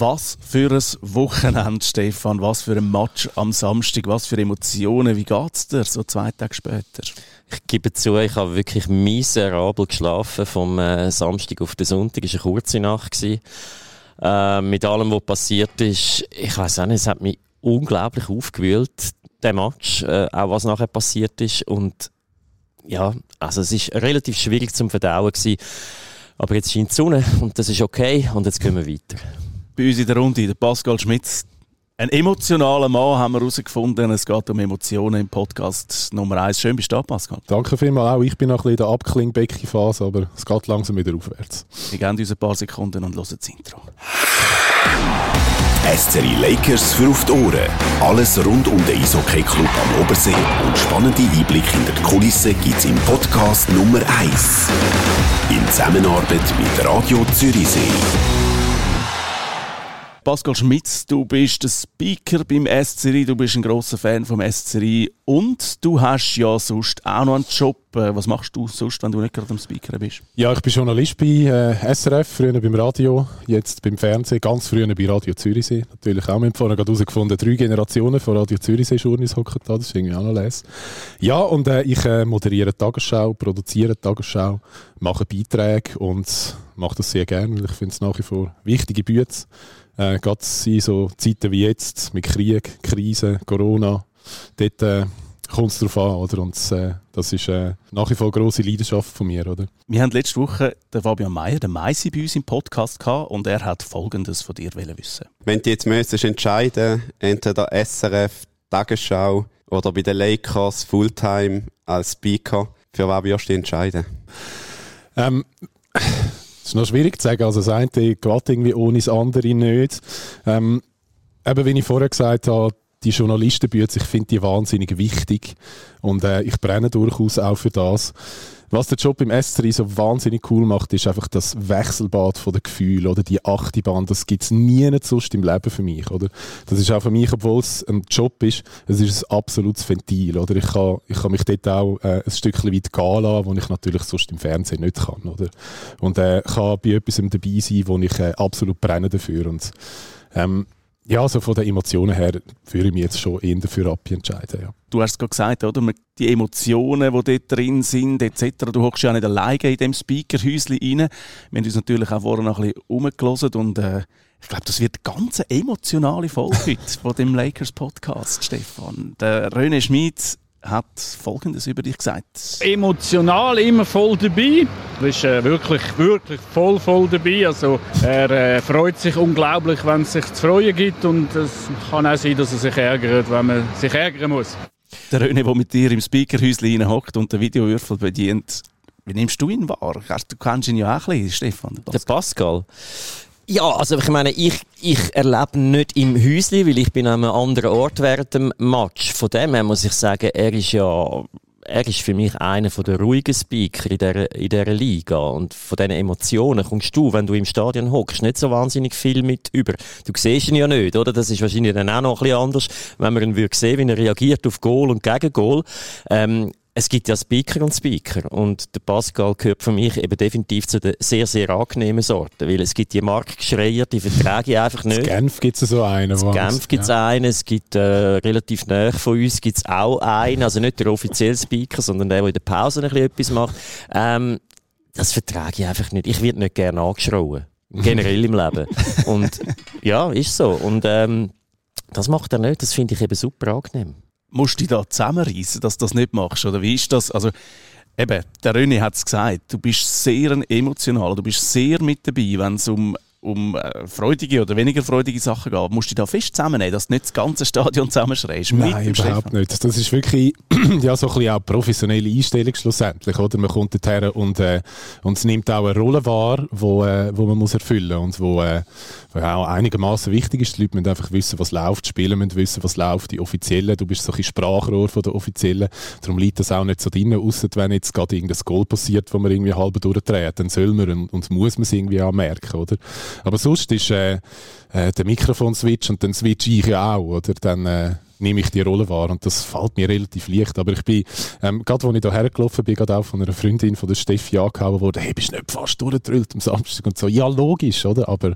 Was für ein Wochenende, Stefan. Was für ein Match am Samstag. Was für Emotionen. Wie geht's dir so zwei Tage später? Ich gebe zu, ich habe wirklich miserabel geschlafen vom äh, Samstag auf den Sonntag. Es war eine kurze Nacht. Äh, mit allem, was passiert ist. Ich weiß auch nicht, es hat mich unglaublich aufgewühlt, der Match. Äh, auch was nachher passiert ist. Und ja, also es ist relativ schwierig zum Verdauen gewesen. Aber jetzt scheint die Sonne und das ist okay und jetzt gehen wir weiter. Bei uns in der Runde, der Pascal Schmitz, ein emotionaler Mann haben wir herausgefunden. Es geht um Emotionen im Podcast Nummer 1. Schön bist du da, Pascal. Danke vielmals auch. Ich bin noch ein bisschen in der Abklingbecken-Phase, aber es geht langsam wieder aufwärts. Wir geben uns ein paar Sekunden und hören das Intro. SCRI Lakers für auf die Ohren. Alles rund um den Eishockey-Club am Obersee und spannende Einblicke in die Kulissen gibt's im Podcast Nummer 1. In Zusammenarbeit mit Radio Zürichsee. Pascal Schmitz, du bist der Speaker beim SCRI, du bist ein großer Fan vom SCRI und du hast ja sonst auch noch einen Job. Äh, was machst du sonst, wenn du nicht gerade am Speaker bist? Ja, ich bin Journalist bei äh, SRF, früher beim Radio, jetzt beim Fernsehen, ganz früher bei Radio Zürichsee. Natürlich auch. Wir haben vorhin gerade herausgefunden, drei Generationen von Radio Zürichsee Journeys hocken da, das ist irgendwie auch noch les. Ja, und äh, ich äh, moderiere Tagesschau, produziere Tagesschau, mache Beiträge und mache das sehr gerne, weil ich finde es nach wie vor wichtige Bücher. Äh, Gerade in so Zeiten wie jetzt, mit Krieg, Krise, Corona, dort äh, kommt es darauf an. Oder? Und äh, das ist äh, nach wie vor eine grosse Leidenschaft von mir. Oder? Wir haben letzte Woche den Fabian Meyer, den Meisi, bei uns im Podcast gehabt und er hat Folgendes von dir wissen. Wenn du jetzt müsstest entscheiden, entweder SRF, Tagesschau oder bei den Lakers Fulltime als Speaker, für was wirst du entscheiden? Ähm, ist noch schwierig zu sagen. Also das eine geht irgendwie ohne das andere nicht. Ähm, eben, wie ich vorher gesagt habe, die Journalistenbücher, ich finde die wahnsinnig wichtig und äh, ich brenne durchaus auch für das. Was der Job im S3 so wahnsinnig cool macht, ist einfach das Wechselbad von den Gefühlen oder die Achtibahn. Das gibt es nie sonst im Leben für mich. Oder? Das ist auch für mich, obwohl es ein Job ist, es ist ein absolutes Ventil. Oder? Ich, kann, ich kann mich dort auch äh, ein Stückchen weit gehen lassen, wo ich natürlich sonst im Fernsehen nicht kann. Oder? Und äh, kann bei etwas dabei sein, wo ich äh, absolut brenne dafür. Und, ähm, ja, also von den Emotionen her würde ich mich jetzt schon eher dafür entscheiden. Ja. Du hast es gerade gesagt, oder? Die Emotionen, die dort drin sind, etc. Du hockst ja nicht alleine in dem Speakerhäuschen rein. Wir haben uns natürlich auch vorher noch ein bisschen umgelassen und äh, ich glaube, das wird eine ganz emotionale Folge heute von dem Lakers Podcast, Stefan. Der René Schmid hat Folgendes über dich gesagt. Emotional immer voll dabei. Er ist äh, wirklich, wirklich voll, voll dabei. Also, er äh, freut sich unglaublich, wenn es sich zu freuen gibt. Und es kann auch sein, dass er sich ärgert, wenn man sich ärgern muss. Der René, der mit dir im Speakerhäuschen hockt und den Videowürfel bedient, wie nimmst du ihn wahr? Du kennst ihn ja auch ein bisschen, Stefan. Der Pascal. Der Pascal. Ja, also ich meine, ich, ich erlebe nicht im Häusli, weil ich bin an einem anderen Ort während dem Match. Von dem her muss ich sagen, er ist ja er ist für mich einer der ruhigen Speaker in dieser, in dieser Liga. Und von diesen Emotionen kommst du, wenn du im Stadion hockst, nicht so wahnsinnig viel mit über. Du siehst ihn ja nicht, oder? Das ist wahrscheinlich dann auch noch ein bisschen anders, wenn man ihn würde sehen, wie er reagiert auf Goal und gegen Goal. Ähm, es gibt ja Speaker und Speaker und der Pascal gehört für mich eben definitiv zu den sehr, sehr angenehmen Sorten, weil es gibt die Marktgeschreier, die vertrage ich einfach nicht. In Genf gibt es so einen. In Genf gibt es ja. einen, es gibt äh, relativ nahe von uns gibt's auch einen, also nicht der offizielle Speaker, sondern der, der in der Pause ein bisschen etwas macht. Ähm, das vertrage ich einfach nicht. Ich werde nicht gerne angeschrauen. Generell im Leben. Und ja, ist so. Und ähm, das macht er nicht. Das finde ich eben super angenehm musst du dich da zusammenreißen, dass du das nicht machst? Oder wie ist das? Also, eben, der René hat es gesagt, du bist sehr emotional, du bist sehr mit dabei, wenn es um um äh, freudige oder weniger freudige Sachen geht, musst du dich da fest zusammennehmen, dass du nicht das ganze Stadion zusammenschreist. Nein, überhaupt Stefan. nicht. Das ist wirklich ja, so ein bisschen auch professionelle Einstellung schlussendlich. Oder? Man kommt dorthin und, äh, und es nimmt auch eine Rolle wahr, wo, äh, wo man muss erfüllen muss und wo, äh, wo auch einigermaßen wichtig ist. Die Leute müssen einfach wissen, was läuft, die Spieler müssen wissen, was läuft, die Offiziellen. Du bist so ein Sprachrohr von der Offiziellen. Darum liegt das auch nicht so drin, außer wenn jetzt gerade irgendein Goal passiert, wo man irgendwie halb durchdreht, dann soll man und, und muss man es irgendwie auch merken, oder? Aber sonst ist äh, äh, der Mikrofon-Switch und dann switch ich ja auch, oder? Dann äh, nehme ich die Rolle wahr und das fällt mir relativ leicht. Aber ich bin, ähm, gerade als ich da hergelaufen bin, gerade auch von einer Freundin von der Steffi angehauen worden, hey, bist du nicht fast durchgedrüllt am Samstag? Und so, ja, logisch, oder? Aber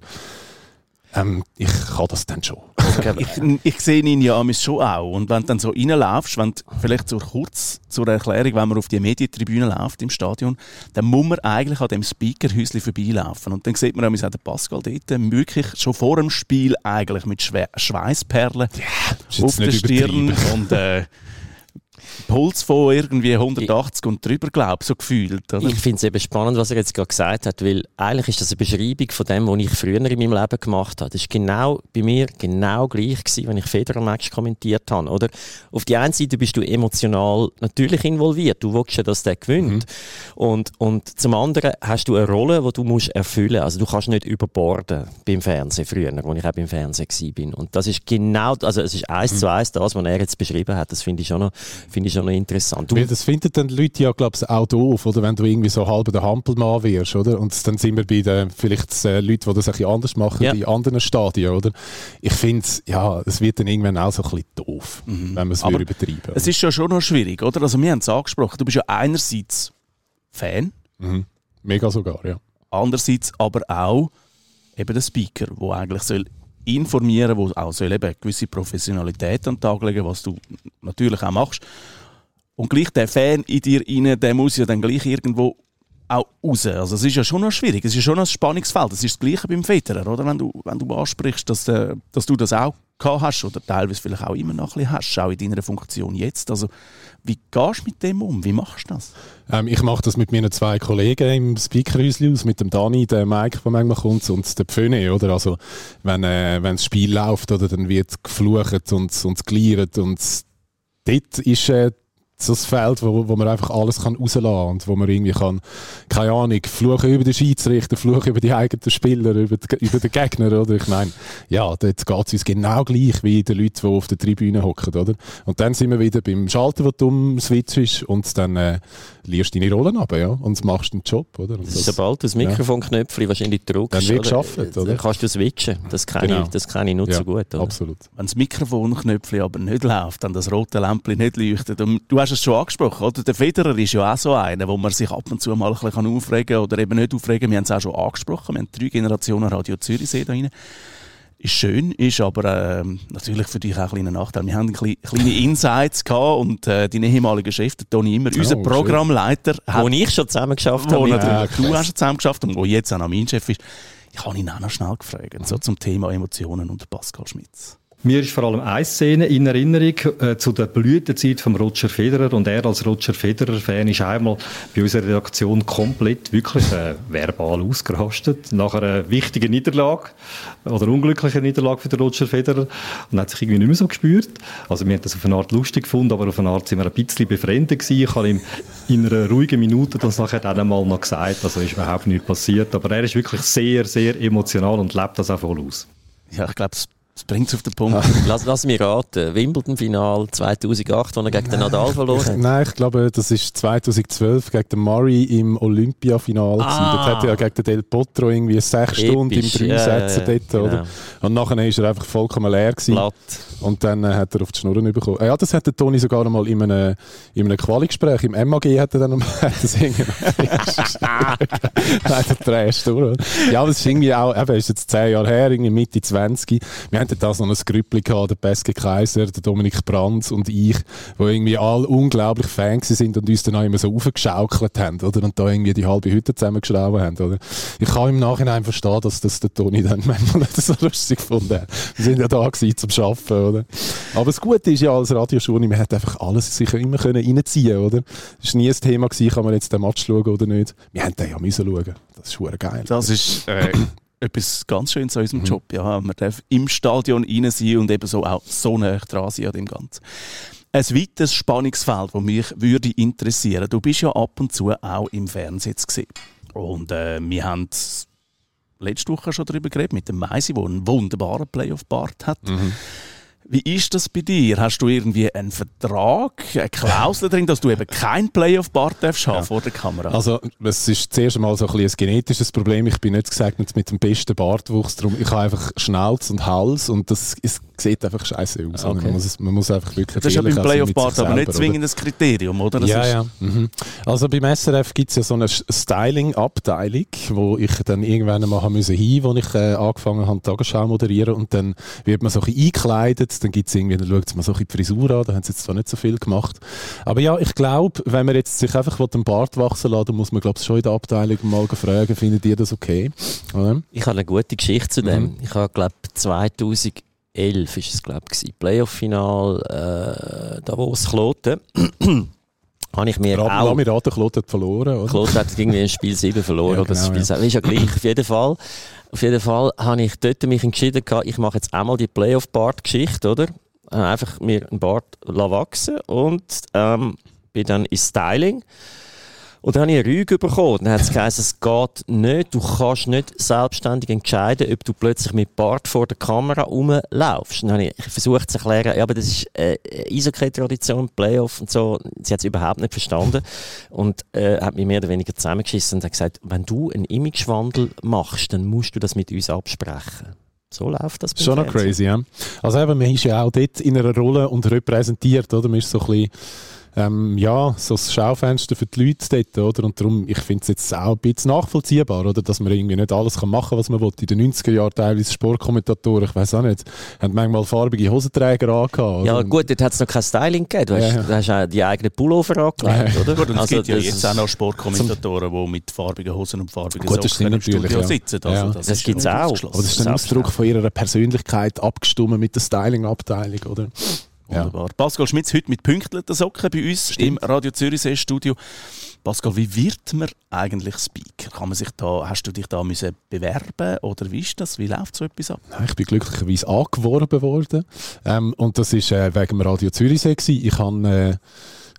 Ähm, ich kann das dann schon. ich, ich sehe ihn ja schon auch. Und wenn du dann so reinlaufst, wenn vielleicht so kurz zur Erklärung, wenn man auf die Medientribüne läuft im Stadion, dann muss man eigentlich an dem Speakerhäuschen vorbeilaufen. Und dann sieht man auch, der Pascal dort wirklich schon vor dem Spiel eigentlich mit Schwe Schweißperlen ja, auf der Stirn und äh, Puls von irgendwie 180 ich, und drüber, glaube ich, so gefühlt. Oder? Ich finde es eben spannend, was er jetzt gerade gesagt hat, weil eigentlich ist das eine Beschreibung von dem, was ich früher in meinem Leben gemacht habe. Das war genau bei mir genau gleich gewesen, wenn ich Federer-Match kommentiert habe, oder? Auf die einen Seite bist du emotional natürlich involviert, du willst ja, dass der gewinnt. Mhm. Und, und zum anderen hast du eine Rolle, die du musst erfüllen musst. Also du kannst nicht überborden beim Fernsehen früher, wo ich auch beim Fernsehen war. Und das ist genau, also es ist eins mhm. zu eins das, was er jetzt beschrieben hat. Das finde ich schon noch, finde ich schon noch interessant. Weil das finden dann die Leute ja, glaube ich, auch doof, oder? Wenn du irgendwie so halb der Hampelmann wirst, oder? Und dann sind wir bei den vielleicht äh, Leuten, die das ein bisschen anders machen, ja. in anderen Stadien, oder? Ich finde, ja, es wird dann irgendwann auch so ein bisschen doof, mhm. wenn man es übertreiben Es ist ja schon noch schwierig, oder? Also wir haben es angesprochen, du bist ja einerseits Fan. Mhm. Mega sogar, ja. Andererseits aber auch eben der Speaker, der eigentlich soll informieren, wo auch soll eben gewisse Professionalität an den Tag legen, was du natürlich auch machst. Und gleich der Fan in dir rein, der muss ja dann gleich irgendwo auch raus. Also es ist ja schon noch schwierig, es ist schon noch ein Spannungsfeld. Das ist das Gleiche beim Federer, oder? Wenn du, wenn du ansprichst, dass, äh, dass du das auch gehabt hast oder teilweise vielleicht auch immer noch ein bisschen hast, auch in deiner Funktion jetzt. Also wie gehst du mit dem um? Wie machst du das? Ähm, ich mache das mit meinen zwei Kollegen im Speakerhäuschen aus, mit dem Dani, dem Mike, der manchmal kommt, und der Pföne, oder? Also wenn, äh, wenn das Spiel läuft, oder, dann wird geflucht und, und geliert und dort ist äh, so ein Feld, wo, wo man einfach alles kann rauslassen kann und wo man irgendwie kann, keine Ahnung, fluchen über den Schiedsrichter, fluchen über die eigenen Spieler, über, die, über den Gegner, oder? Ich meine, ja, dort geht es uns genau gleich wie den Leuten, die auf der Tribüne hocken, oder? Und dann sind wir wieder beim Schalter, wo du umswitchst und dann äh, liest deine Rollen ab, ja, und machst den Job, oder? Und das, sobald du das Mikrofonknöpfchen ja. wahrscheinlich drückst, dann wird geschafft, oder? Dann kannst du switchen. Das kenne genau. ich, das kenn ich nur ja, zu gut, oder? absolut. Wenn das Mikrofonknöpfchen aber nicht läuft, dann das rote Lämpchen nicht leuchtet und du hast es schon angesprochen, oder? Der Federer ist ja auch so einer, wo man sich ab und zu mal ein bisschen aufregen kann oder eben nicht aufregen. Wir haben es auch schon angesprochen. Wir haben drei Generationen Radio Zürichsee da rein. Ist schön, ist aber äh, natürlich für dich auch ein kleiner Nachteil. Wir haben kleine, kleine Insights gehabt und äh, dein ehemaliger Chef, der Toni Immer, oh, unser Programmleiter, hat, wo ich schon zusammen geschafft habe. Ja, du hast schon zusammen geschafft und wo jetzt auch noch mein Chef ist. Ich habe ihn auch noch schnell gefragt, so zum Thema Emotionen und Pascal Schmitz. Mir ist vor allem eine Szene in Erinnerung äh, zu der Blütezeit von Roger Federer und er als Roger Federer-Fan ist einmal bei unserer Redaktion komplett wirklich äh, verbal ausgerastet nach einer wichtigen Niederlage oder unglücklichen Niederlage für den Roger Federer und hat sich irgendwie nicht mehr so gespürt. Also wir haben das auf eine Art lustig gefunden, aber auf eine Art sind wir ein bisschen befremdet gewesen. Ich habe ihm in einer ruhigen Minute das nachher dann einmal noch gesagt, also ist überhaupt nichts passiert, aber er ist wirklich sehr, sehr emotional und lebt das auch voll aus. Ja, ich glaube, das bringt es auf den Punkt. lass, lass mich raten. Wimbledon-Final 2008, wo er gegen den Nadal verloren hat. Nein, ich glaube, das ist 2012 gegen den Murray im Olympia-Final. Ah. Dort hat er ja gegen den Del Potro irgendwie sechs Episch. Stunden im drei Sätzen ja, ja, dort, genau. oder? Und nachher war er einfach vollkommen leer gewesen. Platt. Und dann äh, hat er auf die Schnurren bekommen. Äh, ja, das hat der Toni sogar einmal in einem, in einem Quali-Gespräch im MAG hat er dann hat das irgendwie Nein, der Trash durch. Ja, aber es ist irgendwie auch, eben, ist jetzt zehn Jahre her, irgendwie Mitte 20. Wir hatten da so ein Grüppli gehabt, der Peske Kaiser, der Dominik Brandt und ich, wo irgendwie alle unglaublich Fans sind und uns dann auch immer so aufgeschaukelt haben, oder? Und da irgendwie die halbe Hütte zusammengeschraubt haben, oder? Ich kann im Nachhinein verstehen, dass das der Toni dann manchmal nicht so lustig gefunden hat. Wir sind ja da gewesen, zum Arbeiten, oder? Aber das Gute ist ja als Radiojournal, man hat einfach alles sicher immer können reinziehen oder? Es war nie ein Thema gewesen, kann man jetzt den Match schauen oder nicht. Wir haben den ja müssen schauen. Das ist geil. Das ist äh, etwas ganz Schönes an unserem mhm. Job. Ja. Man darf im Stadion rein sein und eben so auch so nah dran sein an dem Ganzen. Ein weiteres Spannungsfeld, das mich würde interessieren. Du bist ja ab und zu auch im Fernsehen gesehen. Und äh, wir haben letzte Woche schon darüber geredet, mit dem Meisi, der einen wunderbaren Playoff-Bart hat. Mhm. Wie ist das bei dir? Hast du irgendwie einen Vertrag, eine Klausel drin, dass du eben kein Playoff-Bart darfst haben ja. vor der Kamera? Also, es ist zuerst einmal so ein, ein genetisches Problem. Ich bin nicht gesegnet mit dem besten Bartwuchs. Darum, ich habe einfach Schnauz und Hals und das ist sieht einfach scheiße aus. Okay. Man, muss, man muss einfach wirklich Das ist ja beim auch sein Playoff mit Part sich aber nicht zwingend ein Kriterium, oder? Das ja, ist, ja. Mhm. Also beim SRF gibt es ja so eine Styling-Abteilung, wo ich dann irgendwann einmal haben müssen hin, wo ich äh, angefangen habe, Tagesschau moderieren und dann wird man so ein bisschen eingekleidet, dann gibt es irgendwie, dann schaut man so ein bisschen die Frisur an, da haben sie jetzt zwar nicht so viel gemacht. Aber ja, ich glaube, wenn man jetzt sich einfach den Bart wachsen lassen dann muss man glaube ich schon in der Abteilung mal fragen, findet ihr das okay? Oder? Ich habe eine gute Geschichte zu dem. Mhm. Ich habe, glaube 2011 ist es, glaube ich, Playoff-Final äh, Davos Kloten. habe ich mir Lass auch... mich raten, Claude hat verloren, oder? Kloten hat irgendwie ein Spiel 7 verloren Ja, oder das genau, Spiel 7. Ist ja gleich, auf jeden Fall. Auf jeden Fall habe ich dort mich entschieden, ich mache jetzt einmal die Playoff-Bart-Geschichte, oder? Habe Einfach mir einen Bart wachsen und ähm, bin dann in Styling. Und dann habe ich eine Rüge bekommen. Dann hat es geheißen, es geht nicht, du kannst nicht selbstständig entscheiden, ob du plötzlich mit Bart vor der Kamera rumlaufst. Dann habe ich versucht zu erklären, ja, aber das ist äh, Eishockey-Tradition, Playoff und so. Sie hat es überhaupt nicht verstanden und äh, hat mich mehr oder weniger zusammengeschissen und hat gesagt, wenn du einen Imagewandel machst, dann musst du das mit uns absprechen. So läuft das. Schon noch crazy, ja. Also eben, man ist ja auch dort in einer Rolle und repräsentiert, oder? Man ist so ein bisschen, ähm, ja, so das Schaufenster für die Leute dort, oder? Und darum, ich finde es jetzt auch ein bisschen nachvollziehbar, oder? Dass man irgendwie nicht alles kann machen was man will. In den 90er Jahren teilweise Sportkommentatoren, ich weiß auch nicht, haben manchmal farbige Hosenträger angehabt. oder? Ja gut, dort hat es noch kein Styling gegeben. Du hast, Ja, ja. du hast auch die eigenen Pullover angelegt, oder? Gut, und es gibt ja jetzt auch noch Sportkommentatoren, die mit farbigen Hosen und farbigen Gut, das Socken im Studio ja. sitzen. Also Ja. das Das ist gibt's nicht auch. Aber das ist ein Ausdruck von ihrer Persönlichkeit abgestimmt mit der Styling-Abteilung, oder? Ja. Wunderbar. Pascal Schmitz heute mit pünktlichen Socken bei uns im Radio Zürichsee Studio. Pascal, wie wird man eigentlich Speaker? Kann man sich da, hast du dich da müssen bewerben oder wie ist das? Wie läuft so etwas ab? Nein, Ich bin glücklicherweise angeworben worden. Ähm, und das war äh, wegen dem Radio Zürichsee. gewesen. Ich habe äh,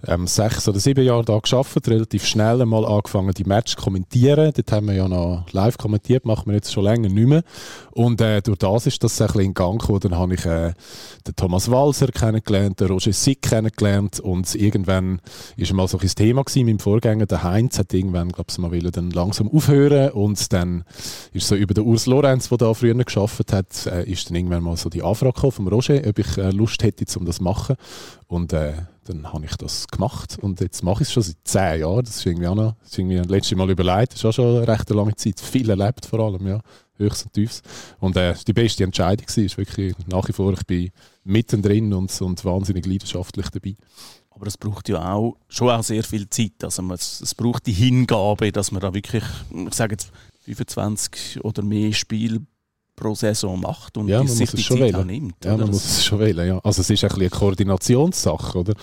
ähm, sechs oder sieben Jahre da geschafft, relativ schnell einmal angefangen, die Match zu kommentieren. Dort haben wir ja noch live kommentiert, machen wir jetzt schon länger nicht mehr. Und äh, durch das ist das ein bisschen in Gang gekommen. Dann habe ich äh, den Thomas Walser kennengelernt, den Roger Sick kennengelernt und irgendwann ist mal so ein Thema gewesen. Mein Vorgänger, der Heinz, hat irgendwann, glaube ich, mal wollen, dann langsam aufhören und dann ist so über den Urs Lorenz, der da früher geschafft hat, äh, ist dann irgendwann mal so die Anfrage gekommen vom Roger, ob ich äh, Lust hätte, um das zu machen. Und äh, dann habe ich das gemacht und jetzt mache ich es schon seit zehn Jahren. Das ist irgendwie auch noch, das ist irgendwie das letzte Mal überlegt, das ist auch schon eine recht lange Zeit. Viel erlebt vor allem, ja. Höchst und tiefs. Und äh, die beste Entscheidung war, ist wirklich nach wie vor, ich bin mittendrin und, und wahnsinnig leidenschaftlich dabei. Aber es braucht ja auch schon auch sehr viel Zeit. Also man, es, es braucht die Hingabe, dass man da wirklich, ich sage jetzt 25 oder mehr Spiele pro Saison macht und Ja, man sich muss die schon Zeit wählen. nimmt. Ja, man muss es schon wählen, ja. Also es ist ein bisschen eine Koordinationssache, oder?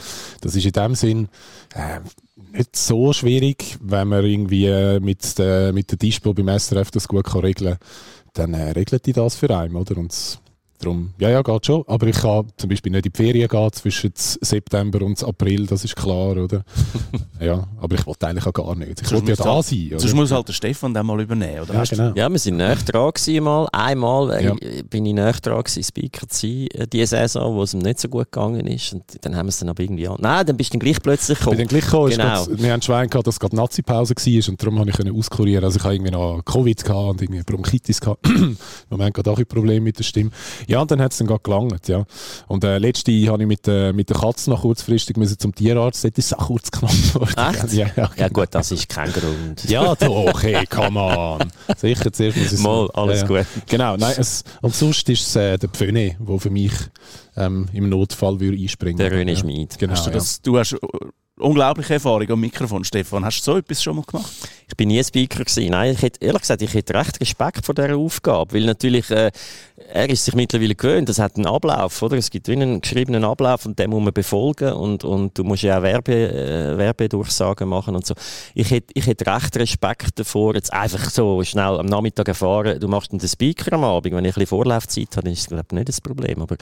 Das ist in dem Sinn äh, nicht so schwierig, wenn man irgendwie äh, mit, der, mit der Dispo beim SRF das gut kann regeln kann, dann äh, regelt die das für einen, oder? Und darum, ja, ja, geht schon. Aber ich kann zum Beispiel nicht in die Ferien gehen zwischen September und April, das ist klar, oder? ja, aber ich wollte eigentlich auch gar nicht. Ich wollte ja da halt- sein, oder? Sonst muss halt der Stefan dann mal übernehmen, oder? ja, genau. Ja, wir sind näher dran gewesen mal. Einmal äh, Ja. bin ich näher dran gewesen, Speaker zu sein, äh, diese Saison, wo es ihm nicht so gut gegangen ist. Und dann haben wir es dann aber irgendwie an. Nein, dann bist du dann gleich plötzlich Ich bin dann gekommen. gleich gekommen, Genau. grad, wir haben Schwein gehabt, dass gerade Nazi-Pause war und darum habe ich können auskurieren. Also ich habe irgendwie noch Covid gehabt und irgendwie Bronchitis gehabt. Im Moment gerade auch ein Problem mit der Stimme. Ja, und dann hat es dann gerade gelangt, ja. Und äh, letzte habe ich mit, äh, mit der Katze noch kurzfristig müssen zum Tierarzt, dort ist es auch kurz knapp geworden. Echt? Ja, ja, Ja gut, das ist kein Grund. ja, doch, hey, come on. Sicher, zuerst muss ich Mal, alles ja, gut. Genau, nein, es, und sonst ist es äh, der Pföne, der für mich ähm, im Notfall würde einspringen Der René ja. Schmid. Genau, Hast du, ja. das, du hast äh, unglaubliche Erfahrung am Mikrofon, Stefan. Hast du so etwas schon mal gemacht? Ich bin nie Speaker gewesen. Nein, ich hätte, ehrlich gesagt, ich hätte recht Respekt vor dieser Aufgabe, weil natürlich, äh, er ist sich mittlerweile gewöhnt, das hat einen Ablauf, oder? Es gibt wie einen geschriebenen Ablauf und den muss man befolgen und, und du musst ja auch Werbe, äh, Werbedurchsagen machen und so. Ich hätte, ich hätte recht Respekt davor, jetzt einfach so schnell am Nachmittag erfahren, du machst den Speaker am Abend, wenn ich ein bisschen Vorlaufzeit habe, dann ist das, glaube ich, nicht das Problem, aber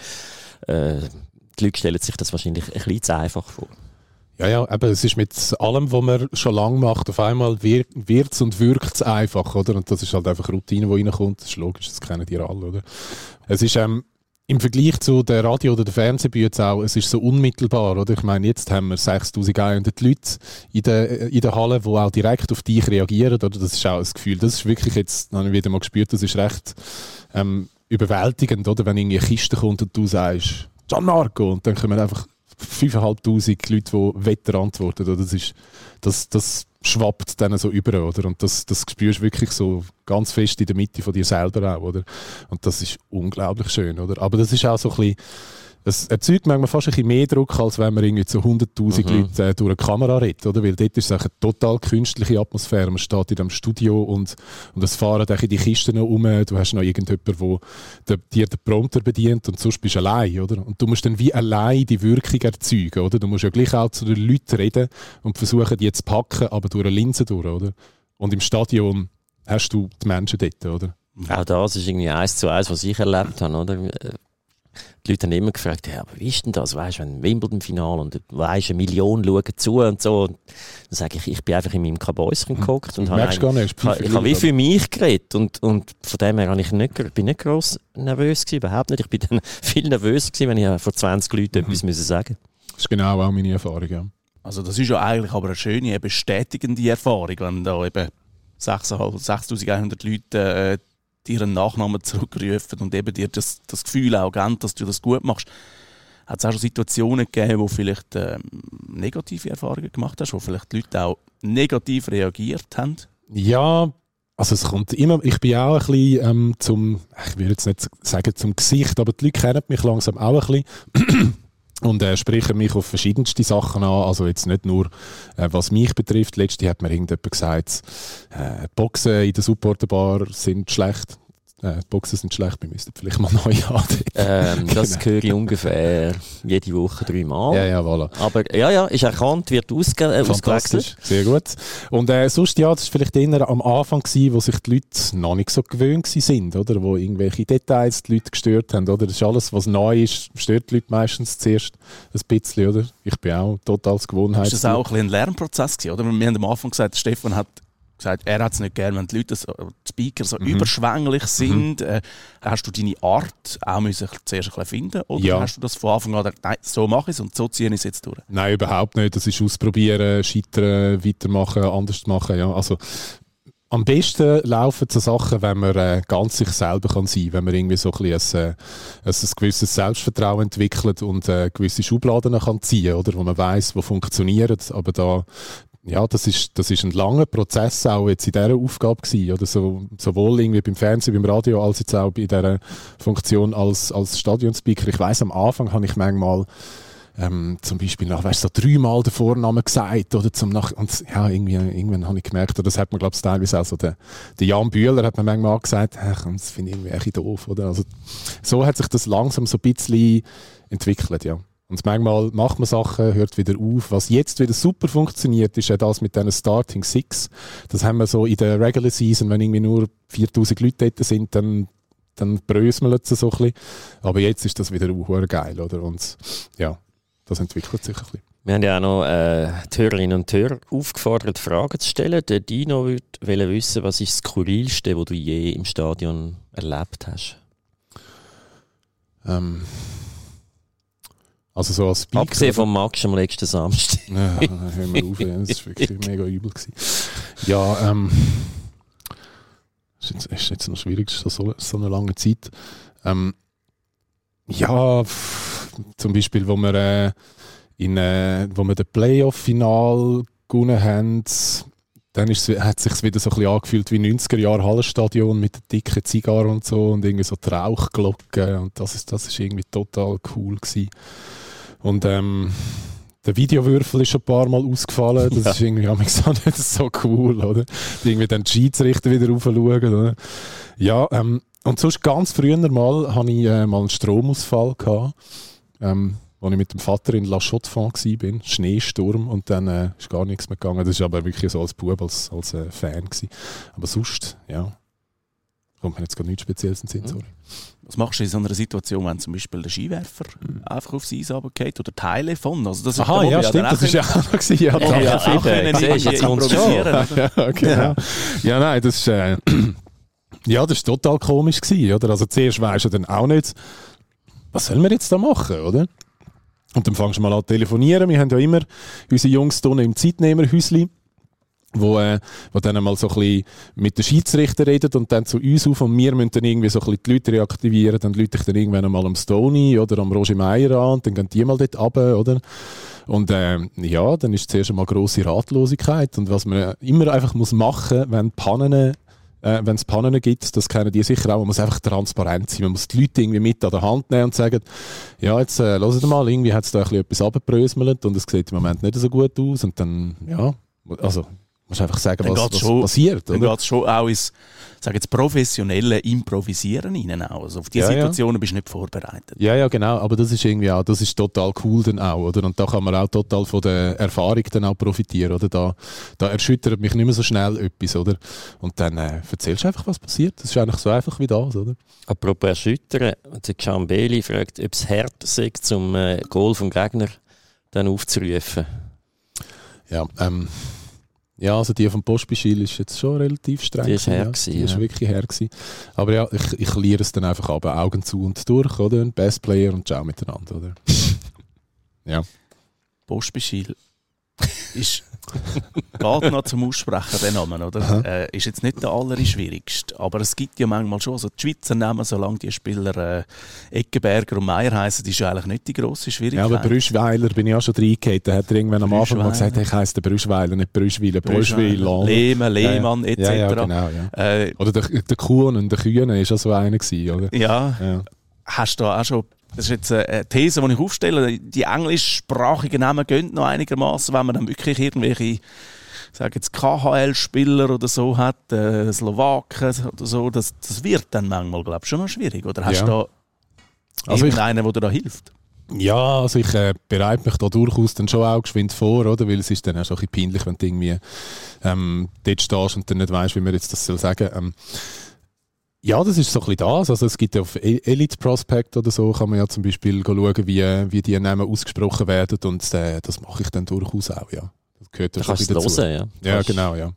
äh, die Leute stellen sich das wahrscheinlich ein bisschen zu einfach vor. Ja, ja, eben, es ist mit allem, was man schon lange macht, auf einmal wird es und wirkt es einfach, oder? Und das ist halt einfach Routine, die reinkommt. Das ist logisch, das kennen die alle, oder? Es ist ähm, im Vergleich zu der Radio- oder der Fernsehbühne auch, es ist so unmittelbar, oder? Ich meine, jetzt haben wir 6100 Leute in der, in der Halle, die auch direkt auf dich reagieren, oder? Das ist auch das Gefühl, das ist wirklich jetzt, habe ich wieder mal gespürt, das ist recht, ähm, überwältigend, oder? Wenn irgendwie eine Kiste kommt und du sagst, Gianmarco, und dann kommen einfach 5'500 Leute, die wetter antworten. Das, ist, das, das schwappt dann so über, oder? Und das, das spürst du wirklich so ganz fest in der Mitte von dir selber auch, oder? Und das ist unglaublich schön, oder? Aber das ist auch so ein bisschen es erzeugt manchmal fast ein bisschen mehr Druck, als wenn man irgendwie zu 100'000 mhm. Leute äh, durch eine Kamera redet, oder? Weil dort ist es eine total künstliche Atmosphäre. Man steht in einem Studio und, und es fahren in die Kisten noch um. Du hast noch irgendjemanden, der dir den Prompter bedient und sonst bist du allein, oder? Und du musst dann wie allein die Wirkung erzeugen, oder? Du musst ja gleich auch zu den Leuten reden und versuchen, die zu packen, aber durch eine Linse durch, oder? Und im Stadion hast du die Menschen dort, oder? Auch das ist irgendwie eins zu eins, was ich erlebt habe, oder? Die Leute haben immer gefragt, ja, aber wie ist denn das? Weißt du, wenn Wimbledon-Final und weißt, eine Million schauen zu und so. Und dann sage ich, ich bin einfach in meinem Kabäuschen hm. geguckt und habe, gar nicht, ich, ich habe wie für mich geredet und, und von dem her habe ich nicht, bin nicht gross nervös gewesen, überhaupt nicht. Ich bin dann viel nervös gewesen, wenn ich vor 20 Leuten mhm. etwas müssen sagen Das ist genau auch meine Erfahrung, ja. Also das ist ja eigentlich aber eine schöne, bestätigende Erfahrung, wenn da eben 6'500 Leute äh, ihren Nachnamen zurückrufen und eben dir das, das Gefühl auch geben, dass du das gut machst. Hat es auch schon Situationen gegeben, wo vielleicht ähm, negative Erfahrungen gemacht hast, wo vielleicht die Leute auch negativ reagiert haben? Ja, also es kommt immer, ich bin auch ein bisschen ähm, zum, ich will jetzt nicht sagen zum Gesicht, aber die Leute kennen mich langsam auch ein bisschen und äh, sprechen mich auf verschiedenste Sachen an. Also jetzt nicht nur, äh, was mich betrifft. Letzte hat mir irgendjemand gesagt, äh, Boxen in der Supporterbar sind schlecht. Äh, die Boxen sind schlecht, wir müssten vielleicht mal neu haben. Ähm, genau. Das höre ich ungefähr jede Woche dreimal. Ja, ja, voilà. Aber ja, ja, ist erkannt, wird ausge äh, ausgewechselt. Sehr gut. Und äh, sonst, ja, das war vielleicht eher am Anfang, gewesen, wo sich die Leute noch nicht so gewöhnt sind, oder? Wo irgendwelche Details die Leute gestört haben, oder? Das ist alles, was neu ist, stört die Leute meistens zuerst ein bisschen, oder? Ich bin auch total Gewohnheit. Ist das auch ein, ein Lernprozess gewesen, oder? Wir haben am Anfang gesagt, Stefan hat gesagt, er hat es nicht gern, wenn die Leute, so, Speaker so mhm. überschwänglich sind. Mhm. Äh, hast du deine Art auch müssen zuerst ein bisschen finden oder ja. hast du das von Anfang an gedacht, nein, so mache ich es und so ziehe ich es jetzt durch? Nein, überhaupt nicht. Das ist ausprobieren, scheitern, weitermachen, anders machen. Ja. Also, am besten laufen so Sachen, wenn man äh, ganz sich selber kann sein kann, wenn man irgendwie so ein, bisschen ein, äh, ein, ein gewisses Selbstvertrauen entwickelt und äh, gewisse Schubladen kann ziehen oder wo man weiß, wo funktioniert, aber da ja, das ist, das ist ein langer Prozess auch jetzt in dieser Aufgabe gewesen, oder so, sowohl irgendwie beim Fernsehen, beim Radio, als jetzt auch bei dieser Funktion als, als Stadionspeaker. Ich weiß am Anfang habe ich manchmal ähm, zum Beispiel nach, weißt du, so dreimal den Vornamen gesagt oder zum nach und ja, irgendwie, irgendwann habe ich gemerkt, oder das hat man glaube ich teilweise auch so, der, der Jan Bühler hat mir manchmal gesagt, das finde ich irgendwie echt doof, oder? Also, so hat sich das langsam so ein bisschen entwickelt, ja. Und manchmal macht man Sachen, hört wieder auf. Was jetzt wieder super funktioniert, ist ja das mit diesen Starting Six. Das haben wir so in der Regular Season, wenn irgendwie nur 4000 Leute dort sind, dann, dann bröseln sie so ein bisschen. Aber jetzt ist das wieder auch geil, oder? Und ja, das entwickelt sich ein bisschen. Wir haben ja auch noch äh, die Hörerinnen und Hörer aufgefordert, Fragen zu stellen. Der Dino würde wissen, was ist das Skurrilste, was du je im Stadion erlebt hast? Ähm also so als Speaker, Abgesehen vom Max am letzten Samstag. Ja, hören wir auf, das war wirklich mega übel. Gewesen. Ja, ähm, ist jetzt, ist jetzt noch schwierig, so, so eine lange Zeit. Ähm, ja, zum Beispiel, wo wir, äh, in, äh, wo wir das Playoff-Final gewonnen haben, dann ist, hat es sich wieder so ein bisschen angefühlt wie 90er Jahre Hallenstadion mit den dicken Zigarren und so und irgendwie so die Rauchglocken und das ist, das ist irgendwie total cool gewesen. Und ähm, der Videowürfel ist schon ein paar Mal ausgefallen. Das ja. ist irgendwie auch nicht so cool, oder? Irgendwie dann die Schiedsrichter wieder raufschauen, oder? Ja, ähm, und sonst ganz früher mal hatte ich äh, mal einen Stromausfall gehabt, ähm, als ich mit dem Vater in La Chaux-de-Fonds war, Schneesturm, und dann äh, ist gar nichts mehr gegangen. Das war aber wirklich so als Bub, als, als äh, Fan. Gewesen. Aber sonst, ja, kommt mir jetzt gar nichts Spezielles in den Sinn, sorry. Was machst du in so einer Situation, wenn zum Beispiel der Skiwerfer mhm. einfach aufs Eis runtergeht oder Teile von? Also das Aha, ja, stimmt, das ist ja auch noch gewesen. Ja, ja, ja, auch können jetzt improvisieren. Ja, genau. ja, nein, das ist, äh, ja, das ist total komisch gewesen, oder? Also zuerst weisst du dann auch nicht, was sollen wir jetzt da machen, oder? Und dann fangst du mal an zu telefonieren. Wir haben ja immer unsere Jungs hier im Zeitnehmerhäuschen wo, äh, wo dann mal so ein bisschen mit den Schiedsrichter redet und dann zu uns auf und wir müssen dann irgendwie so ein bisschen die Leute reaktivieren, dann Leute ich dann irgendwann mal am Stoney oder am Roger Meier an und dann gehen die mal dort runter, oder? Und äh, ja, dann ist zuerst einmal grosse Ratlosigkeit und was man immer einfach muss machen, wenn Pannen äh, wenn es Pannen gibt, das kennen die sicher auch, man muss einfach transparent sein. Man muss die Leute irgendwie mit an der Hand nehmen und sagen, ja, jetzt äh, hört mal, irgendwie hat es da ein bisschen etwas abgebröselt und es sieht im Moment nicht so gut aus und dann, ja, also musst einfach sagen, Dann was, was schon- passiert. Dann Oder? geht es schon auch ins sag jetzt, professionelle Improvisieren rein. Auch. Also auf diese Ja, ja. Situationen bist du nicht vorbereitet. Ja, ja, genau. Aber das ist irgendwie auch, das ist total cool dann auch, oder? Und da kann man auch total von der Erfahrung dann auch profitieren, oder? Da, da erschüttert mich nicht mehr so schnell etwas, oder? Und dann äh, erzählst du einfach, was passiert. Das ist eigentlich so einfach wie das, oder? Apropos erschüttern, der Ciambeli fragt, ob es hart sei, zum äh, Goal vom Gegner dann aufzurufen. Ja, ähm, ja, also die vom Postbischil ist jetzt schon relativ streng. Die ist her ja. gewesen, Die ist ja. wirklich her gewesen. Aber ja, ich, ich liere es dann einfach ab, Augen zu und durch, oder? Best Player und ciao miteinander, oder? ja. Postbeschil ist geht noch zum Aussprechen, den Namen, oder? Äh, ist jetzt nicht der allerschwierigste, aber es gibt ja manchmal schon, also die Schweizer Namen, solange die Spieler äh, Eckenberger und Meier heißen, ist ja eigentlich nicht die grosse Ja, Schwierigkeit. aber Brüschweiler bin ich auch schon reingehauen. Da hat er irgendwann am Anfang mal gesagt, ich heisse der Brüschweiler, nicht Brüschweiler, Brüschweiler. Lehmann, Lehmann, etc. Ja, ja, genau, ja. äh, Oder der, der Kuhn und der Kühne ist auch so einer gewesen, oder? ja, Ja. hast du da auch schon, das ist jetzt eine These, die ich aufstelle, die englischsprachigen Namen gehen noch einigermaßen, wenn man dann wirklich irgendwelche sage jetzt KHL-Spieler oder so hat, äh, Slowaken oder so, das, das wird dann manchmal, glaube ich, schon noch schwierig. Oder hast Ja. du da Also irgendeinen, der dir da hilft? Ja, also ich äh, bereite mich da durchaus dann schon auch geschwind vor, oder? Weil es ist dann auch schon ein bisschen peinlich, wenn du irgendwie ähm, dort stehst und dann nicht weißt, wie man jetzt das soll sagen. Ähm, ja, das ist so ein bisschen das. Also es gibt ja auf E- Elite Prospect oder so, kann man ja zum Beispiel schauen, wie, wie die Namen ausgesprochen werden und äh, das mache ich dann durchaus auch, ja. Das gehört ja Du schon kannst ein es hören, ja. Ja, Kannst- genau, ja.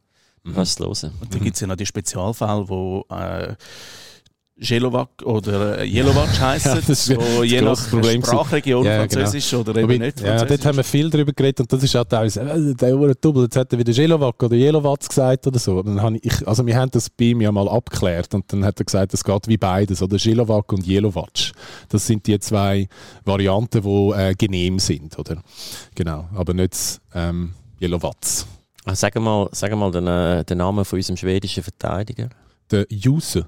Du kannst es hören. Und dann gibt es ja noch die Spezialfälle, wo äh, Jelovac oder äh, Jelovac heissen, Ja, das ist wo das je nach Problem. Sprachregion Ja, genau. Französisch oder Aber eben ich- nicht ja, Französisch dort haben wir viel darüber geredet und das ist auch teilweise, äh, der Uhr Double, jetzt hat er wieder Jelovac oder Jelovac gesagt oder so. Dann habe ich, also wir haben das bei ihm ja mal abgeklärt und dann hat er gesagt, es geht wie beides, oder Jelovac und Jelovac. Das sind die zwei Varianten, die äh, genehm sind, oder? Genau, aber nicht ähm, Jelovac. Ah, Sag mal, sag mal den, äh, den Namen von unserem schwedischen Verteidiger. Der Juse.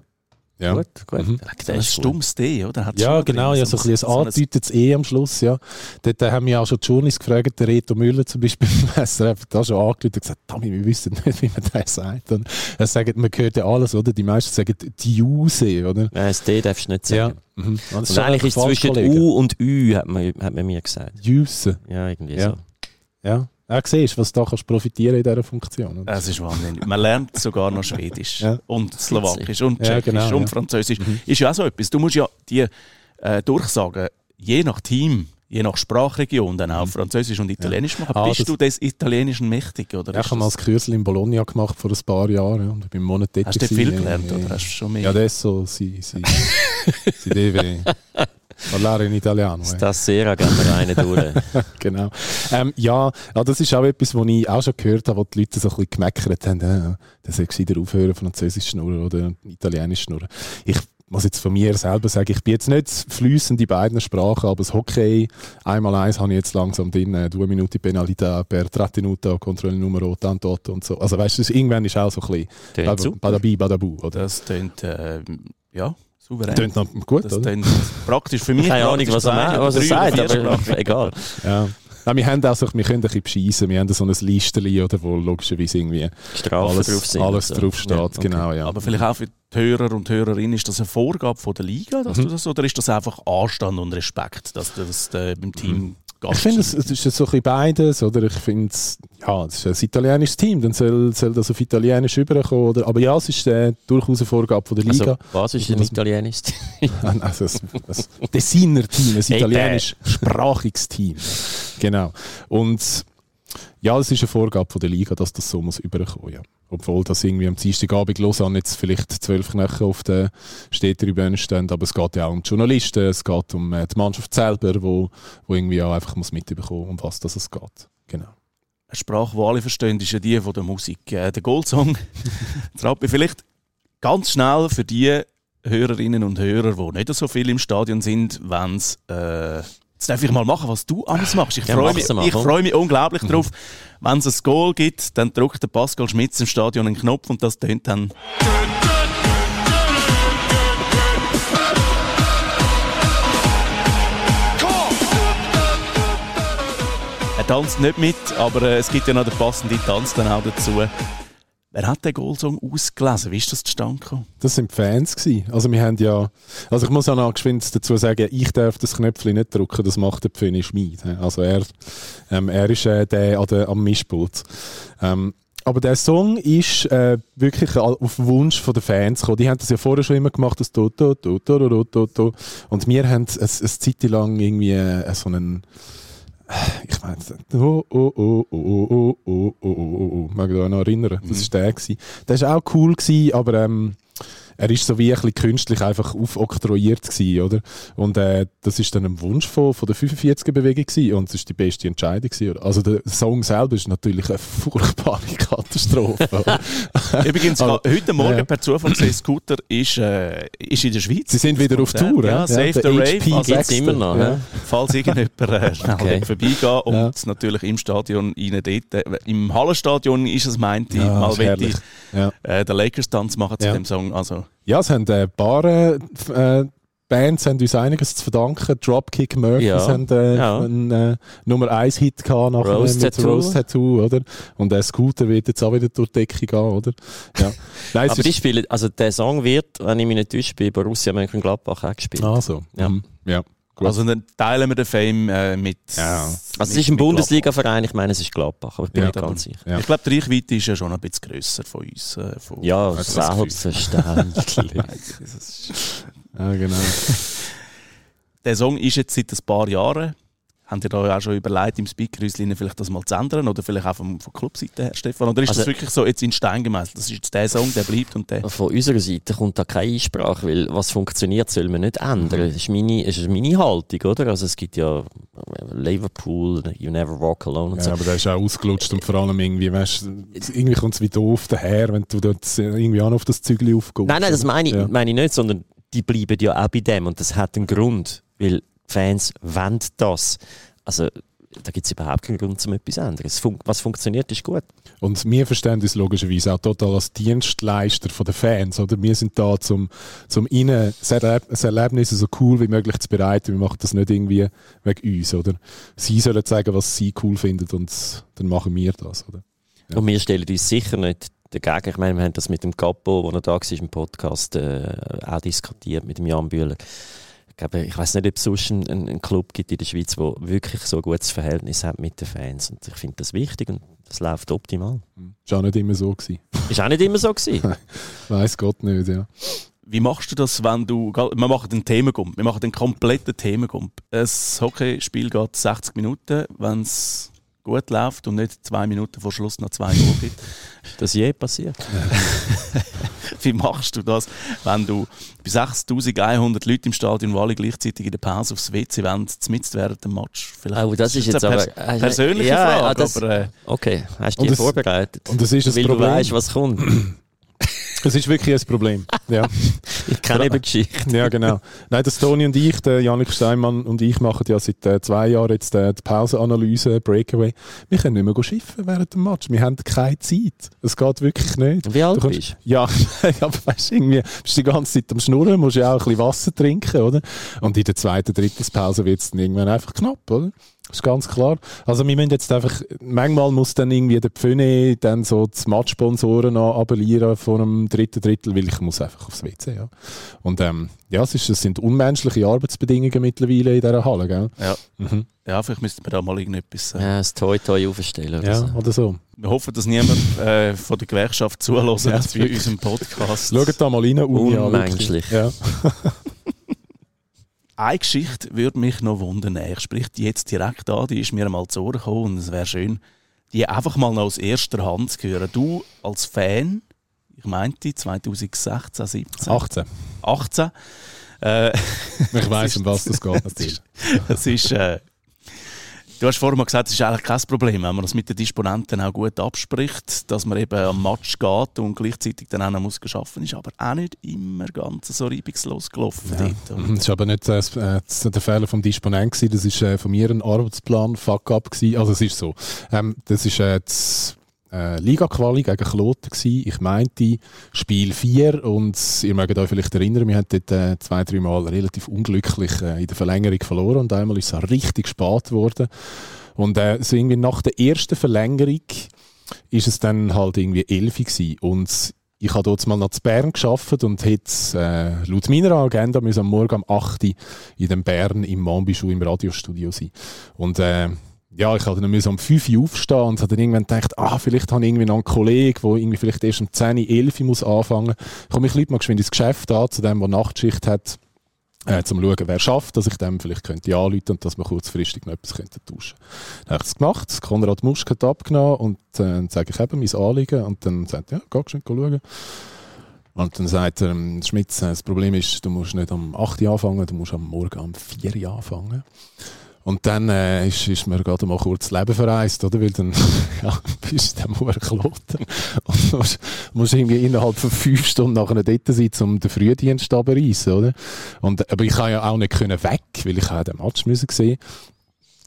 Ja. Gut, gut. Mhm. Der Das ist ein ist stummes D, oder? Hat's Ja, genau, ja, so ein bisschen ein angedeutetes E am Schluss, ja. Dort äh, haben wir auch schon die Journeys gefragt, der Reto Müller zum Beispiel beim SRF, hat da schon angerufen und gesagt, Tami, wir wissen nicht, wie man das sagt. Und er sagt, man hört ja alles, oder? Die meisten sagen die Juse, oder? Nein, das D darfst du nicht Ja. sagen. Mhm. Und das Und eigentlich ist zwischen. U und Ü, hat man, hat man mir gesagt. Juse, Ja, irgendwie Ja. so. ja. Ja, siehst was du da kannst profitieren in dieser Funktion. Oder? Das ist wahnsinnig. Man lernt sogar noch Schwedisch Ja. und Slowakisch und Ja, Tschechisch genau, und ja. Französisch. Ist ja auch so etwas. Du musst ja die äh, Durchsagen je nach Team, je nach Sprachregion dann auch Französisch und Italienisch machen. Ah, Bist das- du des Italienischen mächtig? Oder Ja, ich habe mal das- das Kürzl in Bologna gemacht vor ein paar Jahren. Ja. Und ich bin einen Monat dort. Hast du viel gelernt Ja, oder ja. hast du schon mehr? Ja, adesso si, si, si deve parlare in italiano. eh. Stasera gehen wir einen durch. genau. Ähm, ja, ja, das ist auch etwas, was ich auch schon gehört habe, wo die Leute so ein bisschen gemeckert haben. Äh, das soll wieder aufhören, Französisch schnurren oder Italienisch schnurren. Ich muss jetzt von mir selber sagen, ich bin jetzt nicht fließend in beiden Sprachen, aber das Hockey, einmal eins habe ich jetzt langsam drin, äh, due minuti penalità per trattenuta contro il numero tanto und so. Also weißt du, irgendwann ist auch so ein bisschen badabi, badabu, oder? Das tönt, äh, ja, souverän. Tönt noch gut, das oder? praktisch für mich. Keine Ahnung, was er, was er sagt, aber egal. Ja. Ja, wir, haben auch so, wir können ein bisschen bescheissen. Wir haben so ein Listerli, oder, wo logischerweise irgendwie Strafen alles, drauf sind. alles und so. drauf steht. Ja, okay. Genau, ja. Aber vielleicht auch für die Hörer und Hörerinnen, ist das eine Vorgabe von der Liga, dass du das, oder ist das einfach Anstand und Respekt, dass du das äh, beim Team Ich finde, es, es ist so ein bisschen beides, oder? Ich finde es, ja, es ist ein italienisches Team, dann soll, soll das auf Italienisch rüberkommen, oder? Aber ja, es ist äh, durchaus eine Vorgabe von der Liga. Also, was ist ein Was- Italienisch? Also, ein, ein Tessiner Team, ein italienisch-sprachiges Team. Genau. Und ja, es ist eine Vorgabe von der Liga, dass das so muss überkommen, ja. Obwohl das irgendwie am Dienstagabend Lausanne jetzt vielleicht zwölf Knöchel auf der Städtetribüne stehen, aber es geht ja auch um die Journalisten, es geht um äh, die Mannschaft selber, wo, wo irgendwie auch einfach muss mitbekommen, um was das es geht. Genau. eine Sprache, die alle verstehen, ist ja die von der Musik. Äh, der Goldsong, Rappi, vielleicht ganz schnell für die Hörerinnen und Hörer, die nicht so viel im Stadion sind, wenn es äh, Jetzt darf ich mal machen, was du alles machst. Ich Ja, freue mich, mal, ich freue mich unglaublich drauf. Wenn es ein Goal gibt, dann drückt der Pascal Schmitz im Stadion einen Knopf und das tönt dann. Er tanzt nicht mit, aber äh, es gibt ja noch den passenden Tanz dann auch dazu. Wer hat den Goalsong ausgelesen? Wie ist das zustande gekommen? Das sind die Fans gewesen. Also wir haben ja, also ich muss auch noch geschwind dazu sagen, ich darf das Knöpfchen nicht drücken, das macht der Pföhne Schmid. Also er, ähm, er ist äh, der, an der am Mischpult. Ähm, aber der Song ist äh, wirklich auf Wunsch den Fans gekommen. Die haben das ja vorher schon immer gemacht, das do, do, do, do. Und wir haben eine, eine Zeit lang irgendwie äh, so einen ich meine, oh, oh, oh, oh, oh, oh, oh, oh, oh, oh, oh, mag ich mich noch erinnern, das war der. Gewesen. Der war auch cool, gewesen, aber ähm, er ist so wie ein bisschen künstlich einfach aufoktroyiert gewesen, oder? Und äh, das ist dann ein Wunsch von, von der 45er-Bewegung gewesen und es ist die beste Entscheidung gewesen, oder? Also der Song selber ist natürlich eine furchtbare Katastrophe. Übrigens, Aber- heute Morgen ja. per Zufall gesehen, Scooter ist, äh, ist in der Schweiz. Sie sind wieder auf Tour, Ja, ja? Save the HP Rave. Also, Gibt's immer noch, Ja. falls irgendjemand äh, schnell Okay. vorbeigehen und Ja. natürlich im Stadion rein dort. Äh, Im Hallenstadion ist es, meinte ich, Ja, mal ich Ja. äh, den Lakers-Tanz machen zu Ja. dem Song. Also, Ja, es haben äh, ein paar äh, äh, Bands haben uns einiges zu verdanken. Dropkick Murphys Ja. haben äh, Ja. einen äh, Nummer 1 Hit gehabt nachher Rose mit Tattoo. Rose Tattoo, oder? Und der Scooter wird jetzt auch wieder durch die Decke gehen, oder? Ja. Nein, Aber die spielen, also der Song wird, wenn ich mich nicht täusche, bei Borussia Mönchengladbach auch gespielt. ah, so. Ja. Mhm. ja. Gut. also dann teilen wir den Fame äh, mit. Ja. Also es ist ein Bundesliga-Verein, ich meine, es ist Gladbach, aber ich bin Ja, nicht ganz sicher. Ja. Ich glaube, die Reichweite ist ja schon ein bisschen grösser von uns. Äh, von Ja, Also selbstverständlich. Ja, genau. Der Song ist jetzt seit ein paar Jahren. Habt ihr da auch schon überlegt, im Speakerhäuschen vielleicht das mal zu ändern? Oder vielleicht auch vom, von Clubseite her, Stefan? Oder ist das Also- wirklich so jetzt in Stein gemeißelt? Das ist jetzt der Song, der bleibt und der. Von unserer Seite kommt da keine Einsprache, weil was funktioniert, soll man nicht ändern. Das ist meine, das ist meine Haltung, oder? Also es gibt ja Liverpool, You Never Walk Alone und so. Ja, aber der ist auch ausgelutscht und vor allem irgendwie, weißt, irgendwie kommt es wie doof daher, wenn du dort irgendwie auch noch auf das Zügel aufgehst. Nein, nein, das meine ich, Ja. meine ich nicht, sondern die bleiben ja auch bei dem und das hat einen Grund, weil Fans wollen das. Also da gibt es überhaupt keinen Grund, zum etwas zu ändern. Es fun was funktioniert, ist gut. Und wir verstehen uns logischerweise auch total als Dienstleister von den Fans. Oder? Wir sind da, zum, zum ihnen das, Erleb das Erlebnis so cool wie möglich zu bereiten. Wir machen das nicht irgendwie wegen uns. Oder? Sie sollen sagen, was sie cool finden und dann machen wir das. Oder? Ja. Und wir stellen uns sicher nicht dagegen. Ich meine, wir haben das mit dem Capo, der da war im Podcast, äh, auch diskutiert mit dem Jan Bühler. Ich glaube, ich weiß nicht, ob es sonst einen, einen Club gibt in der Schweiz, der wirklich so ein gutes Verhältnis hat mit den Fans. Und ich finde das wichtig und das läuft optimal. Ist auch nicht immer so gewesen. Ist auch nicht immer so gewesen. Weiß Gott nicht, ja. Wie machst du das, wenn du. Wir machen einen Themengump. Wir machen den kompletten Themengump. Ein Hockeyspiel geht 60 Minuten. Wenn es gut läuft und nicht zwei Minuten vor Schluss noch zwei Uhr gibt. Das je passiert. Wie machst du das, wenn du bei 6100 Leuten im Stadion, die alle gleichzeitig in der Pause aufs WC wollen, mitten während dem Match? Vielleicht Oh, das ist jetzt eine aber- pers persönliche Ja, ja, Frage, das- aber äh, Okay, hast du dich das- vorbereitet? Und das ist ein weil Problem. du weißt, was kommt. Es ist wirklich ein Problem. Ja. Ich kenne eben Geschichte. Ja, genau. Nein, das Toni und ich, der Janik Steinmann und ich machen ja seit äh, zwei Jahren jetzt äh, die Pausenanalyse, Breakaway. Wir können nicht mehr schiffen während dem Match. Wir haben keine Zeit. Es geht wirklich nicht. Wie alt Du kommst- bist? Ja, aber weißt du, irgendwie bist du die ganze Zeit am Schnurren, musst ja auch ein bisschen Wasser trinken, oder? Und in der zweiten, dritten Pause wird es dann irgendwann einfach knapp, oder? Das ist ganz klar. Also wir müssen jetzt einfach, manchmal muss dann irgendwie der Pföne dann so die Matchsponsoren abellieren von einem dritten Drittel, weil ich muss einfach aufs WC, ja. Und ähm, ja, es, ist, es sind unmenschliche Arbeitsbedingungen mittlerweile in dieser Halle, gell? ja. Mhm. ja, vielleicht müssten wir da mal irgendetwas. Äh, Ja, das Toi Toi aufstellen oder Ja, so. oder so. Wir hoffen, dass niemand äh, von der Gewerkschaft zuhört Ja, bei unserem Podcast. Schaut da mal rein, Uni. Unmenschlich. Ja. Eine Geschichte würde mich noch wundern. Ich spreche die jetzt direkt an, die ist mir einmal zu Ohren gekommen und es wäre schön, die einfach mal noch aus erster Hand zu hören. Du als Fan, ich meinte 2016, 17, 18. 18, äh, Ich weiss, um was das geht. es ist, äh, Du hast vorhin mal gesagt, es ist eigentlich kein Problem, wenn man das mit den Disponenten auch gut abspricht, dass man eben am Match geht und gleichzeitig dann auch noch muss geschaffen ist, aber auch nicht immer ganz so reibungslos gelaufen. Ja. Dort. Das war aber nicht äh, der Fehler vom Disponent, gewesen, das war äh, von mir ein Arbeitsplan Fuck-up. gewesen. Also es ist so, ähm, das ist äh, das äh, Liga-Quali gegen Kloten gewesen. Ich meinte Spiel 4 und ihr mögt euch vielleicht erinnern, wir haben dort äh, zwei, drei Mal relativ unglücklich äh, in der Verlängerung verloren und einmal ist es richtig spät geworden. Und äh, so irgendwie nach der ersten Verlängerung ist es dann halt irgendwie 11 gewesen. und ich habe dort mal noch zu Bern geschafft und hätte äh, laut meiner Agenda müssen am Morgen um 8 Uhr in Bern im Mambischou im Radiostudio sein. Und äh, ja, ich hatte dann um 5 Uhr aufstehen und habe dann irgendwann gedacht, ah, vielleicht habe ich irgendwie noch einen Kollegen, der irgendwie vielleicht erst um 10, 11 Uhr muss anfangen muss. Komme ich mal geschwind ins Geschäft an, zu dem, der Nachtschicht hat, äh, zum schauen, wer schafft, dass ich dem vielleicht könnte anrufen und dass wir kurzfristig noch etwas könnten tauschen. Dann habe ich es gemacht, Konrad Musk hat abgenommen und äh, dann sage ich eben mein Anliegen und dann sagt er, ja, geh schnell schauen. Und dann sagt er, ähm, Schmitz, äh, das Problem ist, du musst nicht um 8 Uhr anfangen, du musst am Morgen um 4 Uhr anfangen. Und dann äh, ist, ist mir gerade mal kurz das Leben vereist, oder? Weil dann ja, bist du dann Kloten und musst, musst irgendwie innerhalb von fünf Stunden nachher dort sein, um den Frühdienst zu oder? Und, aber ich kann ja auch nicht können weg, weil ich auch den Match müssen sehen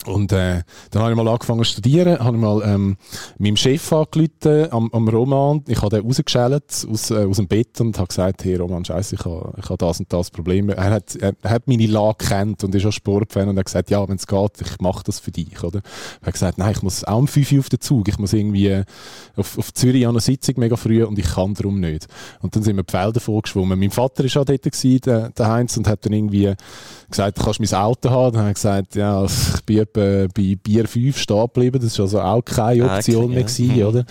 und äh, dann habe ich mal angefangen zu studieren, habe ich mal ähm, meinem Chef angerufen, am, am Roman. Ich habe den rausgeschält aus, äh, aus dem Bett und habe gesagt, hey Roman, scheiße, ich habe, ich habe das und das Problem. Er hat, er, er hat meine Lage kennt und ist auch Sportfan und hat gesagt, ja, wenn es geht, ich mache das für dich. Oder? Er hat gesagt, nein, ich muss auch um 5 Uhr auf den Zug, ich muss irgendwie äh, auf, auf Zürich an einer Sitzung mega früh und ich kann darum nicht. Und dann sind wir die Felder vorgeschwommen. Mein Vater war auch dort, der, der Heinz, und hat dann irgendwie gesagt, du kannst mein Auto haben. Dann habe ich gesagt, ja, ich bin etwa bei Bier 5 stehen geblieben. Das war also auch keine Option mehr, gewesen, ja. oder?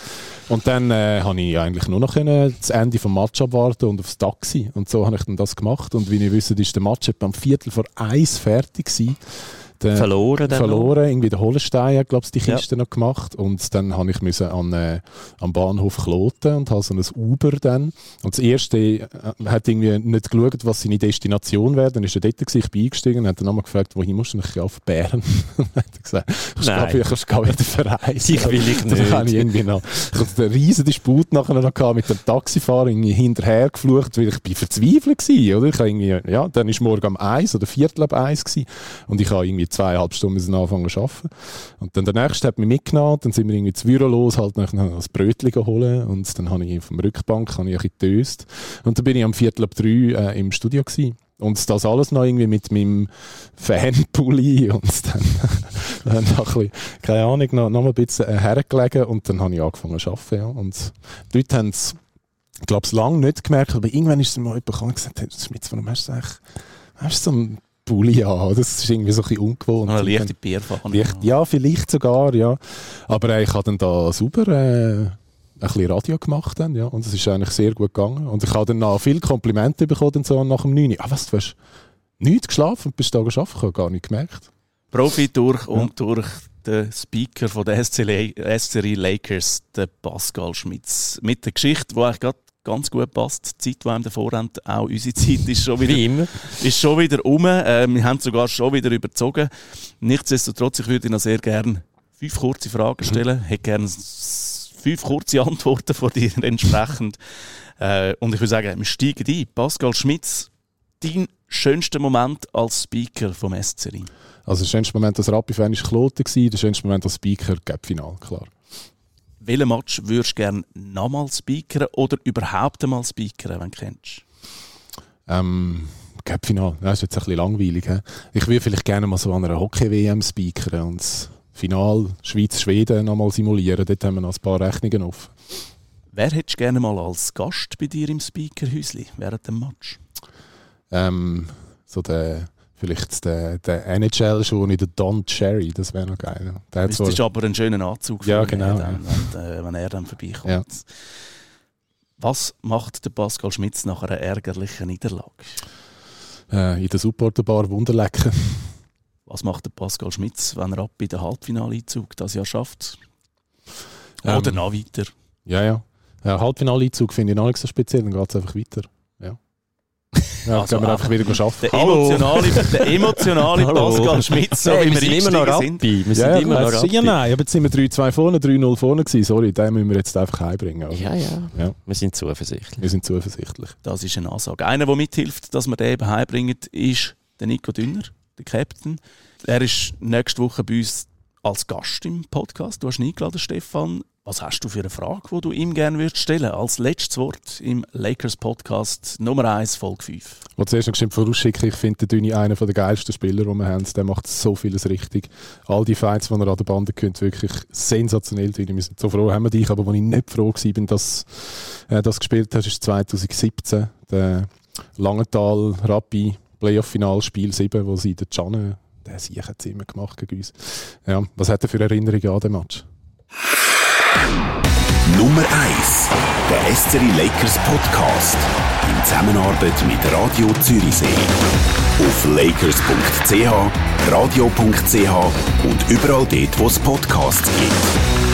Und dann äh, habe ich eigentlich nur noch können das Ende vom Match abwarten und aufs Taxi. Und so habe ich dann das gemacht. Und wie ihr wisst, ist der Match etwa am Viertel vor eins fertig gewesen äh, verloren. verloren. Noch. Irgendwie der Hollenstein hat, glaube ich, die Kiste ja. noch gemacht. Und dann habe ich müssen an, äh, am Bahnhof Kloten und habe so ein Uber dann. Und das erste äh, hat irgendwie nicht geschaut, was seine Destination wäre. Dann ist er dort gewesen, ich bin eingestiegen und hat dann nochmal gefragt, wohin musst du? Und ich auf Bern. und hat gesagt, ich kann wieder verreisen. Ich will ich nicht. Dann ich irgendwie noch ich hatte einen riesen Disput nachher noch gehabt mit dem Taxifahrer irgendwie hinterher geflucht, weil ich bin verzweifelt war, oder? Ich irgendwie, ja, dann ist morgen um eins oder viertel ab eins gewesen. Und ich habe irgendwie irgendwie zweieinhalb Stunden müssen anfangen zu arbeiten. Und dann der nächste hat mich mitgenommen, dann sind wir irgendwie zu Büro los, halt noch ein Brötchen holen und dann habe ich auf der Rückbank ich ein bisschen Und dann bin ich am Viertel ab drei äh, im Studio gewesen. Und das alles noch irgendwie mit meinem Fanpulli und dann, dann noch ein bisschen, keine Ahnung, noch, noch ein bisschen äh, hergelegen und dann habe ich angefangen zu arbeiten. Ja. Und die Leute haben es, ich glaube, lange nicht gemerkt, aber irgendwann ist es mal jemand gekommen und gesagt, hey, Schmitz, warum hast du eigentlich, hast du so ein Pulli an. Das ist irgendwie so ein bisschen ungewohnt. Eine leichte Bierfahne. Ja, vielleicht sogar, ja. Aber ich habe dann da super äh, ein bisschen Radio gemacht dann, ja. Und es ist eigentlich sehr gut gegangen. Und ich habe dann noch viele Komplimente bekommen so nach dem 9. Ah, was, du hast nichts geschlafen und bist da geschafft? Ich habe gar nicht gemerkt. Profi durch ja. und durch den Speaker von der SCRI Lakers, der Pascal Schmitz. Mit der Geschichte, die eigentlich gerade ganz gut passt. Die Zeit, die einem davor haben, auch unsere Zeit ist schon wieder, Wie immer. Ist schon wieder um. Äh, wir haben sogar schon wieder überzogen. Nichtsdestotrotz, ich würde noch sehr gerne fünf kurze Fragen mhm. stellen. Ich hätte gerne fünf kurze Antworten von dir entsprechend. Äh, und ich würde sagen, wir steigen ein. Pascal Schmitz, dein schönster Moment als Speaker vom SCRI? Also der schönste Moment als Rappi-Fan war Kloten, der schönste Moment als Speaker Gap-Final, klar welchen Match würdest du gerne nochmal speakern oder überhaupt einmal speakern, wenn du kennst? Ähm, Cup-Final, das ist jetzt ein bisschen langweilig. He? Ich würde vielleicht gerne mal so an einer Hockey-WM speakern und das Final Schweiz-Schweden nochmal simulieren. Dort haben wir noch ein paar Rechnungen offen. Wer hättest du gerne mal als Gast bei dir im Speakerhäusli während dem Match? Ähm, so der Vielleicht der, der NHL schon in der Don Cherry, das wäre noch geil. Der das ist aber ein schöner Anzug, ja, genau, dann, wenn, äh, wenn, er dann vorbeikommt. Ja. Was macht der Pascal Schmitz nach einer ärgerlichen Niederlage? Äh, in der Supporterbar Wunderlecken. Was macht der Pascal Schmitz, wenn er ab in den Halbfinaleinzug das Jahr schafft? Oder ähm, noch weiter? Ja, ja. ja Halbfinaleinzug finde ich noch nicht so speziell, dann geht es einfach weiter. Ja. Also, können wir einfach wieder arbeiten. Der emotionale, der emotionale Pascal Schmidt, so hey, wie wir wir sind immer noch eingestiegen sind. Rappi. Wir sind Ja, immer noch ja, Rappi. ja, nein, aber jetzt sind wir 3-2 vorne, 3-0 vorne gewesen. Sorry, den müssen wir jetzt einfach heimbringen. Ja, ja, Ja. Wir sind zuversichtlich. Wir sind zuversichtlich. Das ist eine Ansage. Einer, der mithilft, dass wir den eben heimbringen, ist der Nico Dünner, der Captain. Er ist nächste Woche bei uns als Gast im Podcast. Du hast ihn eingeladen, Stefan. Was hast du für eine Frage, die du ihm gerne würdest stellen Als letztes Wort im Lakers Podcast Nummer 1, Folge 5. Ich wollte zuerst noch geschwind vorausschicken, ich finde den Düni einer der geilsten Spieler, die wir haben. Der macht so vieles richtig. All die Fights, die er an der Bande könnte, wirklich sensationell. Düni. Wir sind so froh, haben wir dich. Aber wo ich nicht froh war, dass äh, das gespielt hast, ist 2017. Der Langenthal Rappi Playoff-Final Spiel 7, wo sie den Canne, der Sieg hat immer gemacht gegen uns. Ja, was hat er für Erinnerungen an den Match? Nummer 1. Der SCRI Lakers Podcast. In Zusammenarbeit mit Radio Zürichsee. Auf lakers.ch, radio.ch und überall dort, wo es Podcasts gibt.